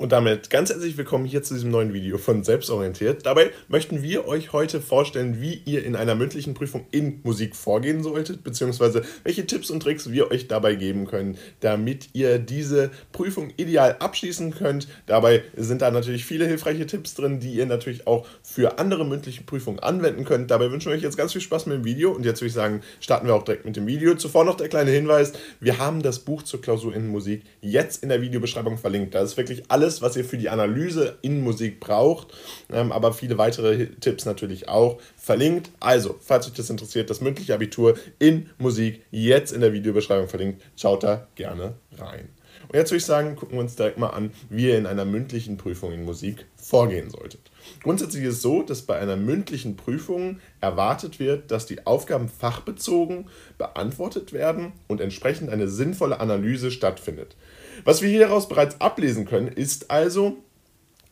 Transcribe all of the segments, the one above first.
Und damit ganz herzlich willkommen hier zu diesem neuen Video von Selbstorientiert. Dabei möchten wir euch heute vorstellen, wie ihr in einer mündlichen Prüfung in Musik vorgehen solltet, beziehungsweise welche Tipps und Tricks wir euch dabei geben können, damit ihr diese Prüfung ideal abschließen könnt. Dabei sind da natürlich viele hilfreiche Tipps drin, die ihr natürlich auch für andere mündliche Prüfungen anwenden könnt. Dabei wünschen wir euch jetzt ganz viel Spaß mit dem Video und jetzt würde ich sagen, starten wir auch direkt mit dem Video. Zuvor noch der kleine Hinweis, wir haben das Buch zur Klausur in Musik jetzt in der Videobeschreibung verlinkt. Da ist wirklich alles alles, was ihr für die Analyse in Musik braucht, ähm, aber viele weitere Tipps natürlich auch verlinkt. Also, falls euch das interessiert, das mündliche Abitur in Musik jetzt in der Videobeschreibung verlinkt. Schaut da gerne rein. Und jetzt würde ich sagen, gucken wir uns direkt mal an, wie ihr in einer mündlichen Prüfung in Musik vorgehen solltet. Grundsätzlich ist es so, dass bei einer mündlichen Prüfung erwartet wird, dass die Aufgaben fachbezogen beantwortet werden und entsprechend eine sinnvolle Analyse stattfindet. Was wir hieraus bereits ablesen können, ist also,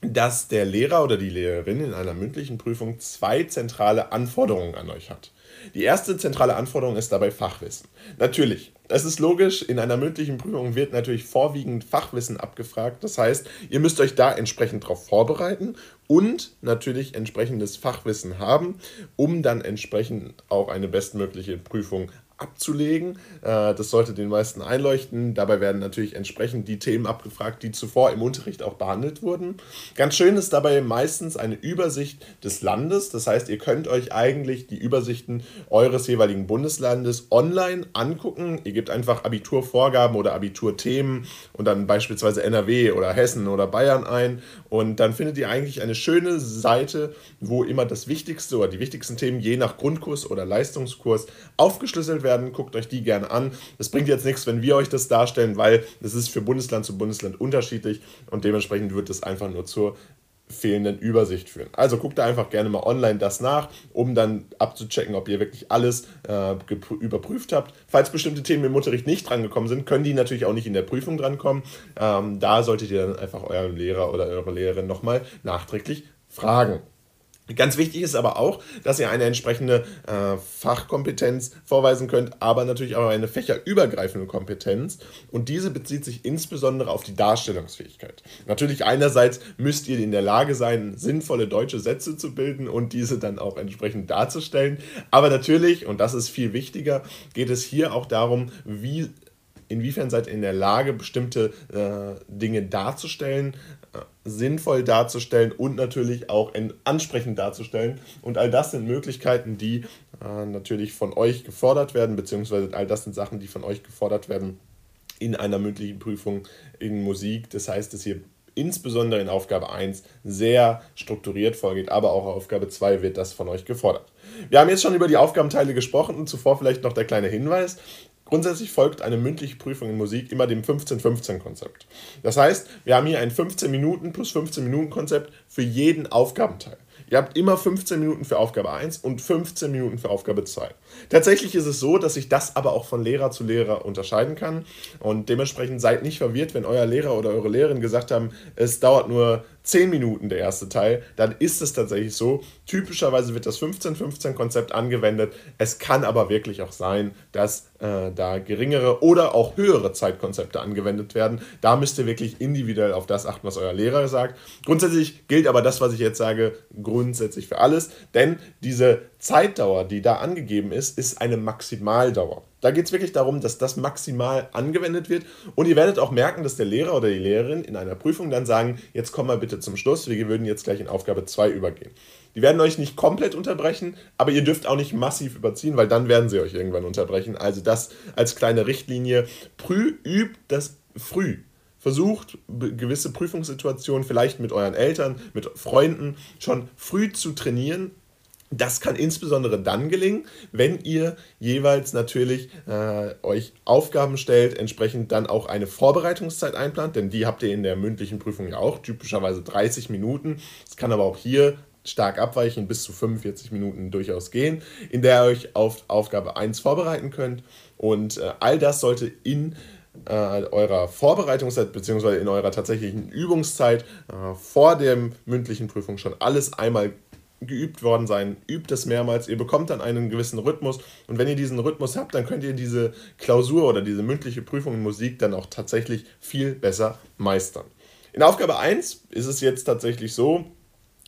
dass der Lehrer oder die Lehrerin in einer mündlichen Prüfung zwei zentrale Anforderungen an euch hat. Die erste zentrale Anforderung ist dabei Fachwissen. Natürlich, es ist logisch, in einer mündlichen Prüfung wird natürlich vorwiegend Fachwissen abgefragt. Das heißt, ihr müsst euch da entsprechend darauf vorbereiten und natürlich entsprechendes Fachwissen haben, um dann entsprechend auch eine bestmögliche Prüfung abzulegen. Äh, das sollte den meisten einleuchten. Dabei werden natürlich entsprechend die Themen abgefragt, die zuvor im Unterricht auch behandelt wurden. Ganz schön ist dabei meistens eine Übersicht des Landes. Das heißt, ihr könnt euch eigentlich die Übersichten eures jeweiligen Bundeslandes online angucken. Ihr gebt einfach Abiturvorgaben oder Abiturthemen und dann beispielsweise NRW oder Hessen oder Bayern ein. Und dann findet ihr eigentlich eine schöne Seite, wo immer das Wichtigste oder die wichtigsten Themen je nach Grundkurs oder Leistungskurs aufgeschlüsselt werden werden, guckt euch die gerne an. Es bringt jetzt nichts, wenn wir euch das darstellen, weil es ist für Bundesland zu Bundesland unterschiedlich und dementsprechend wird es einfach nur zur fehlenden Übersicht führen. Also guckt da einfach gerne mal online das nach, um dann abzuchecken, ob ihr wirklich alles äh, überprüft habt. Falls bestimmte Themen im Unterricht nicht drangekommen sind, können die natürlich auch nicht in der Prüfung drankommen. Ähm, da solltet ihr dann einfach euren Lehrer oder eure Lehrerin nochmal nachträglich fragen. Ganz wichtig ist aber auch, dass ihr eine entsprechende äh, Fachkompetenz vorweisen könnt, aber natürlich auch eine fächerübergreifende Kompetenz. Und diese bezieht sich insbesondere auf die Darstellungsfähigkeit. Natürlich einerseits müsst ihr in der Lage sein, sinnvolle deutsche Sätze zu bilden und diese dann auch entsprechend darzustellen. Aber natürlich, und das ist viel wichtiger, geht es hier auch darum, wie inwiefern seid ihr in der Lage, bestimmte äh, Dinge darzustellen, sinnvoll darzustellen und natürlich auch ansprechend darzustellen. Und all das sind Möglichkeiten, die äh, natürlich von euch gefordert werden, beziehungsweise all das sind Sachen, die von euch gefordert werden in einer mündlichen Prüfung in Musik. Das heißt, dass ihr insbesondere in Aufgabe 1 sehr strukturiert vorgeht, aber auch Aufgabe 2 wird das von euch gefordert. Wir haben jetzt schon über die Aufgabenteile gesprochen und zuvor vielleicht noch der kleine Hinweis. Grundsätzlich folgt eine mündliche Prüfung in Musik immer dem 15-15-Konzept. Das heißt, wir haben hier ein 15 Minuten plus 15 Minuten Konzept für jeden Aufgabenteil. Ihr habt immer 15 Minuten für Aufgabe 1 und 15 Minuten für Aufgabe 2. Tatsächlich ist es so, dass sich das aber auch von Lehrer zu Lehrer unterscheiden kann. Und dementsprechend seid nicht verwirrt, wenn euer Lehrer oder eure Lehrerin gesagt haben, es dauert nur 10 Minuten der erste Teil, dann ist es tatsächlich so. Typischerweise wird das 15-15-Konzept angewendet. Es kann aber wirklich auch sein, dass äh, da geringere oder auch höhere Zeitkonzepte angewendet werden. Da müsst ihr wirklich individuell auf das achten, was euer Lehrer sagt. Grundsätzlich gilt aber das, was ich jetzt sage, grundsätzlich für alles, denn diese Zeitdauer, die da angegeben ist, ist eine Maximaldauer. Da geht es wirklich darum, dass das maximal angewendet wird. Und ihr werdet auch merken, dass der Lehrer oder die Lehrerin in einer Prüfung dann sagen, jetzt komm mal bitte zum Schluss, wir würden jetzt gleich in Aufgabe 2 übergehen. Die werden euch nicht komplett unterbrechen, aber ihr dürft auch nicht massiv überziehen, weil dann werden sie euch irgendwann unterbrechen. Also das als kleine Richtlinie. Prü übt das früh. Versucht gewisse Prüfungssituationen vielleicht mit euren Eltern, mit Freunden schon früh zu trainieren, das kann insbesondere dann gelingen, wenn ihr jeweils natürlich äh, euch Aufgaben stellt, entsprechend dann auch eine Vorbereitungszeit einplant, denn die habt ihr in der mündlichen Prüfung ja auch, typischerweise 30 Minuten. Es kann aber auch hier stark abweichen, bis zu 45 Minuten durchaus gehen, in der ihr euch auf Aufgabe 1 vorbereiten könnt. Und äh, all das sollte in äh, eurer Vorbereitungszeit bzw. in eurer tatsächlichen Übungszeit äh, vor der mündlichen Prüfung schon alles einmal geübt worden sein. Übt es mehrmals. Ihr bekommt dann einen gewissen Rhythmus. Und wenn ihr diesen Rhythmus habt, dann könnt ihr diese Klausur oder diese mündliche Prüfung in Musik dann auch tatsächlich viel besser meistern. In Aufgabe 1 ist es jetzt tatsächlich so,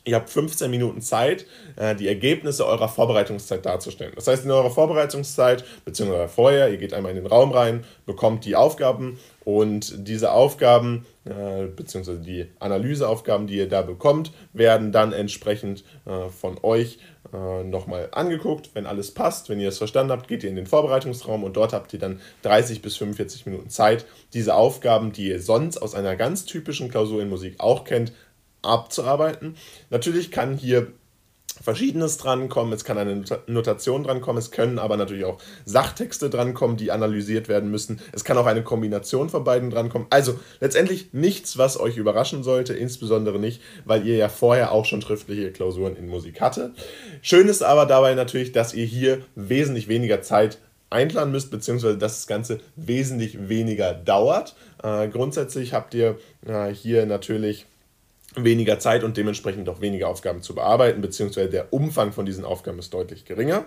Ihr habt 15 Minuten Zeit, äh, die Ergebnisse eurer Vorbereitungszeit darzustellen. Das heißt, in eurer Vorbereitungszeit, beziehungsweise vorher, ihr geht einmal in den Raum rein, bekommt die Aufgaben und diese Aufgaben, äh, beziehungsweise die Analyseaufgaben, die ihr da bekommt, werden dann entsprechend äh, von euch nochmal angeguckt. Wenn alles passt, wenn ihr es verstanden habt, geht ihr in den Vorbereitungsraum und dort habt ihr dann 30 bis 45 Minuten Zeit, diese Aufgaben, die ihr sonst aus einer ganz typischen Klausur in Musik auch kennt, abzuarbeiten. Natürlich kann hier Verschiedenes drankommen, es kann eine Notation drankommen, es können aber natürlich auch Sachtexte drankommen, die analysiert werden müssen. Es kann auch eine Kombination von beiden drankommen. Also letztendlich nichts, was euch überraschen sollte, insbesondere nicht, weil ihr ja vorher auch schon schriftliche Klausuren in Musik hatte. Schön ist aber dabei natürlich, dass ihr hier wesentlich weniger Zeit einplanen müsst, beziehungsweise dass das Ganze wesentlich weniger dauert. Äh, grundsätzlich habt ihr äh, hier natürlich weniger Zeit und dementsprechend auch weniger Aufgaben zu bearbeiten, beziehungsweise der Umfang von diesen Aufgaben ist deutlich geringer.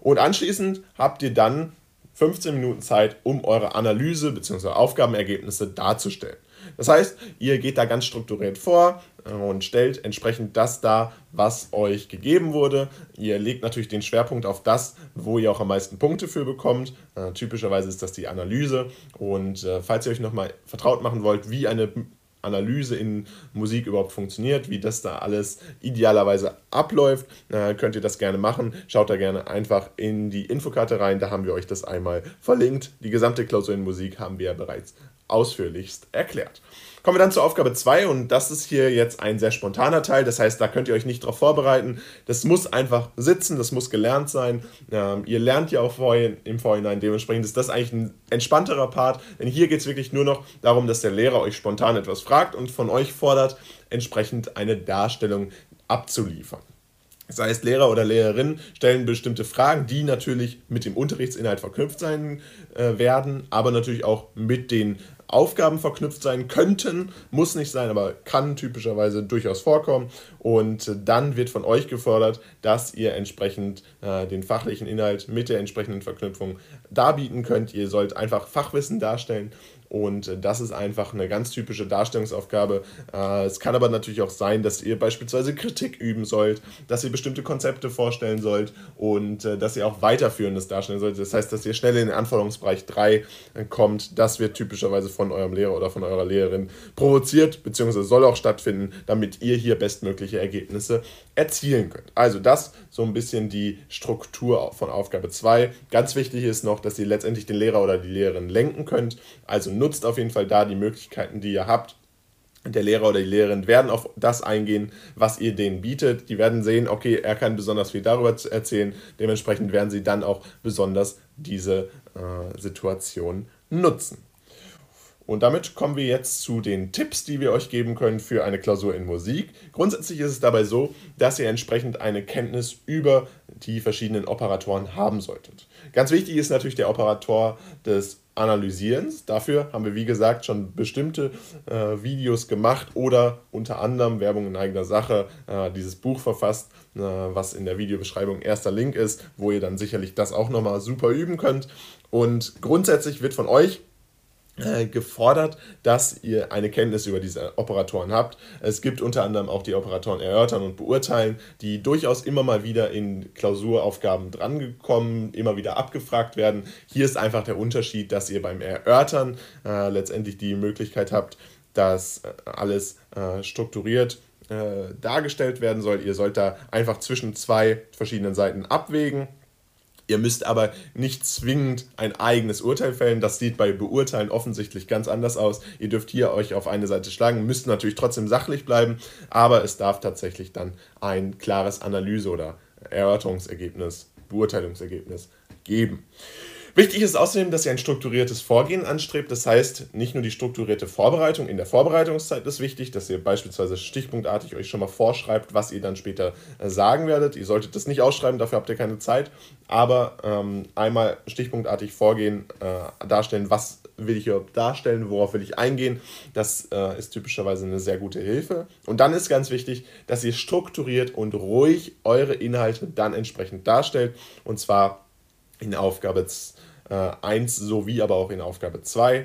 Und anschließend habt ihr dann 15 Minuten Zeit, um eure Analyse bzw. Aufgabenergebnisse darzustellen. Das heißt, ihr geht da ganz strukturiert vor und stellt entsprechend das dar, was euch gegeben wurde. Ihr legt natürlich den Schwerpunkt auf das, wo ihr auch am meisten Punkte für bekommt. Äh, typischerweise ist das die Analyse. Und äh, falls ihr euch nochmal vertraut machen wollt, wie eine Analyse in Musik überhaupt funktioniert, wie das da alles idealerweise abläuft, könnt ihr das gerne machen. Schaut da gerne einfach in die Infokarte rein, da haben wir euch das einmal verlinkt. Die gesamte Klausur in Musik haben wir ja bereits ausführlichst erklärt. Kommen wir dann zur Aufgabe 2 und das ist hier jetzt ein sehr spontaner Teil. Das heißt, da könnt ihr euch nicht darauf vorbereiten. Das muss einfach sitzen, das muss gelernt sein. Ähm, ihr lernt ja auch vorhin, im Vorhinein. Dementsprechend ist das eigentlich ein entspannterer Part. Denn hier geht es wirklich nur noch darum, dass der Lehrer euch spontan etwas fragt und von euch fordert, entsprechend eine Darstellung abzuliefern. Das heißt, Lehrer oder Lehrerinnen stellen bestimmte Fragen, die natürlich mit dem Unterrichtsinhalt verknüpft sein äh, werden, aber natürlich auch mit den Aufgaben verknüpft sein könnten, muss nicht sein, aber kann typischerweise durchaus vorkommen. Und dann wird von euch gefordert, dass ihr entsprechend äh, den fachlichen Inhalt mit der entsprechenden Verknüpfung darbieten könnt. Ihr sollt einfach Fachwissen darstellen und das ist einfach eine ganz typische Darstellungsaufgabe. Äh, es kann aber natürlich auch sein, dass ihr beispielsweise Kritik üben sollt, dass ihr bestimmte Konzepte vorstellen sollt und äh, dass ihr auch weiterführendes darstellen sollt. Das heißt, dass ihr schnell in den Anforderungsbereich 3 äh, kommt. Das wird typischerweise von eurem Lehrer oder von eurer Lehrerin provoziert, beziehungsweise soll auch stattfinden, damit ihr hier bestmögliche Ergebnisse erzielen könnt. Also das so ein bisschen die Struktur von Aufgabe 2. Ganz wichtig ist noch, dass ihr letztendlich den Lehrer oder die Lehrerin lenken könnt. Also nutzt auf jeden Fall da die Möglichkeiten, die ihr habt. Der Lehrer oder die Lehrerin werden auf das eingehen, was ihr denen bietet. Die werden sehen, okay, er kann besonders viel darüber erzählen. Dementsprechend werden sie dann auch besonders diese äh, Situation nutzen. Und damit kommen wir jetzt zu den Tipps, die wir euch geben können für eine Klausur in Musik. Grundsätzlich ist es dabei so, dass ihr entsprechend eine Kenntnis über die verschiedenen Operatoren haben solltet. Ganz wichtig ist natürlich der Operator des Analysierens. Dafür haben wir, wie gesagt, schon bestimmte äh, Videos gemacht oder unter anderem Werbung in eigener Sache äh, dieses Buch verfasst, äh, was in der Videobeschreibung erster Link ist, wo ihr dann sicherlich das auch nochmal super üben könnt. Und grundsätzlich wird von euch äh, gefordert, dass ihr eine Kenntnis über diese Operatoren habt. Es gibt unter anderem auch die Operatoren erörtern und beurteilen, die durchaus immer mal wieder in Klausuraufgaben drangekommen, immer wieder abgefragt werden. Hier ist einfach der Unterschied, dass ihr beim Erörtern äh, letztendlich die Möglichkeit habt, dass äh, alles äh, strukturiert äh, dargestellt werden soll. Ihr sollt da einfach zwischen zwei verschiedenen Seiten abwägen Ihr müsst aber nicht zwingend ein eigenes Urteil fällen. Das sieht bei Beurteilen offensichtlich ganz anders aus. Ihr dürft hier euch auf eine Seite schlagen, müsst natürlich trotzdem sachlich bleiben, aber es darf tatsächlich dann ein klares Analyse- oder Erörterungsergebnis, Beurteilungsergebnis geben. Wichtig ist außerdem, dass ihr ein strukturiertes Vorgehen anstrebt. Das heißt, nicht nur die strukturierte Vorbereitung in der Vorbereitungszeit ist wichtig, dass ihr beispielsweise stichpunktartig euch schon mal vorschreibt, was ihr dann später äh, sagen werdet. Ihr solltet das nicht ausschreiben, dafür habt ihr keine Zeit. Aber ähm, einmal stichpunktartig vorgehen, äh, darstellen, was will ich überhaupt darstellen, worauf will ich eingehen. Das äh, ist typischerweise eine sehr gute Hilfe. Und dann ist ganz wichtig, dass ihr strukturiert und ruhig eure Inhalte dann entsprechend darstellt. Und zwar in Aufgabe 1 sowie aber auch in Aufgabe 2, äh,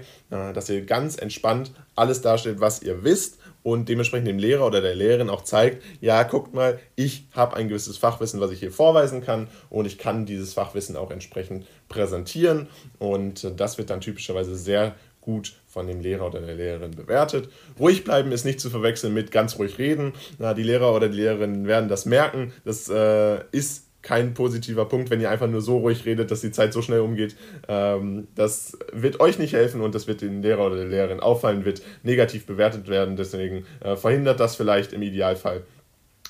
dass ihr ganz entspannt alles darstellt, was ihr wisst und dementsprechend dem Lehrer oder der Lehrerin auch zeigt, ja, guckt mal, ich habe ein gewisses Fachwissen, was ich hier vorweisen kann und ich kann dieses Fachwissen auch entsprechend präsentieren und das wird dann typischerweise sehr gut von dem Lehrer oder der Lehrerin bewertet. Ruhig bleiben ist nicht zu verwechseln mit ganz ruhig reden. Na, die Lehrer oder die Lehrerinnen werden das merken. Das äh, ist kein positiver Punkt, wenn ihr einfach nur so ruhig redet, dass die Zeit so schnell umgeht. Ähm, das wird euch nicht helfen und das wird den Lehrer oder der Lehrerin auffallen, wird negativ bewertet werden. Deswegen äh, verhindert das vielleicht im Idealfall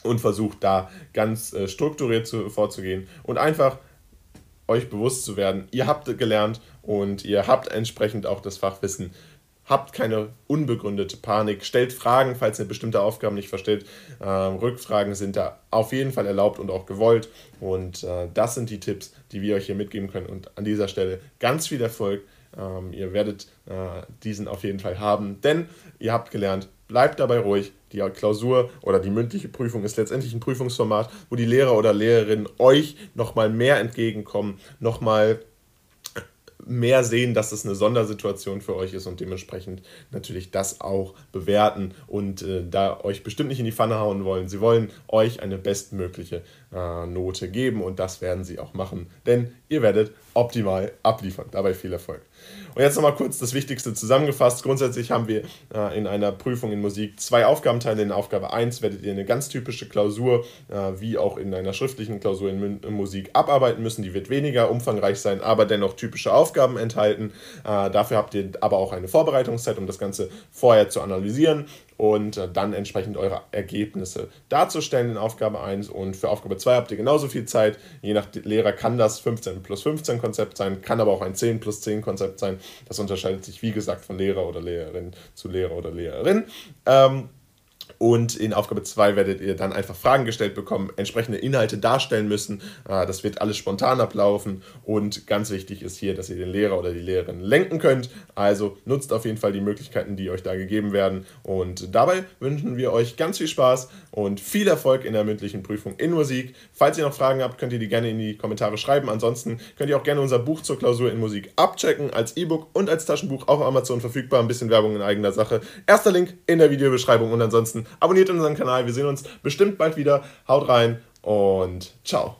und versucht da ganz äh, strukturiert zu, vorzugehen und einfach euch bewusst zu werden, ihr habt gelernt und ihr habt entsprechend auch das Fachwissen Habt keine unbegründete Panik. Stellt Fragen, falls ihr bestimmte Aufgaben nicht versteht. Ähm, Rückfragen sind da auf jeden Fall erlaubt und auch gewollt. Und äh, das sind die Tipps, die wir euch hier mitgeben können. Und an dieser Stelle ganz viel Erfolg. Ähm, ihr werdet äh, diesen auf jeden Fall haben, denn ihr habt gelernt, bleibt dabei ruhig. Die Klausur oder die mündliche Prüfung ist letztendlich ein Prüfungsformat, wo die Lehrer oder Lehrerinnen euch nochmal mehr entgegenkommen, nochmal mehr sehen, dass es eine Sondersituation für euch ist und dementsprechend natürlich das auch bewerten und äh, da euch bestimmt nicht in die Pfanne hauen wollen. Sie wollen euch eine bestmögliche äh, Note geben und das werden sie auch machen, denn ihr werdet optimal abliefern. Dabei viel Erfolg. Und jetzt nochmal kurz das Wichtigste zusammengefasst. Grundsätzlich haben wir äh, in einer Prüfung in Musik zwei Aufgabenteile. In Aufgabe 1 werdet ihr eine ganz typische Klausur, äh, wie auch in einer schriftlichen Klausur in, in, Musik, abarbeiten müssen. Die wird weniger umfangreich sein, aber dennoch typische Aufgaben enthalten. Äh, dafür habt ihr aber auch eine Vorbereitungszeit, um das Ganze vorher zu analysieren und äh, dann entsprechend eure Ergebnisse darzustellen in Aufgabe 1. Und für Aufgabe 2 habt ihr genauso viel Zeit. Je nach Lehrer kann das 15 plus 15 Konzept sein, kann aber auch ein 10 plus 10 Konzept sein. Das unterscheidet sich, wie gesagt, von Lehrer oder Lehrerin zu Lehrer oder Lehrerin. Ähm, und in Aufgabe 2 werdet ihr dann einfach Fragen gestellt bekommen, entsprechende Inhalte darstellen müssen. Ah, das wird alles spontan ablaufen. Und ganz wichtig ist hier, dass ihr den Lehrer oder die Lehrerin lenken könnt. Also nutzt auf jeden Fall die Möglichkeiten, die euch da gegeben werden. Und dabei wünschen wir euch ganz viel Spaß und viel Erfolg in der mündlichen Prüfung in Musik. Falls ihr noch Fragen habt, könnt ihr die gerne in die Kommentare schreiben. Ansonsten könnt ihr auch gerne unser Buch zur Klausur in Musik abchecken, als E-Book und als Taschenbuch auf Amazon verfügbar. Ein bisschen Werbung in eigener Sache. Erster Link in der Videobeschreibung und ansonsten abonniert unseren Kanal. Wir sehen uns bestimmt bald wieder. Haut rein und ciao.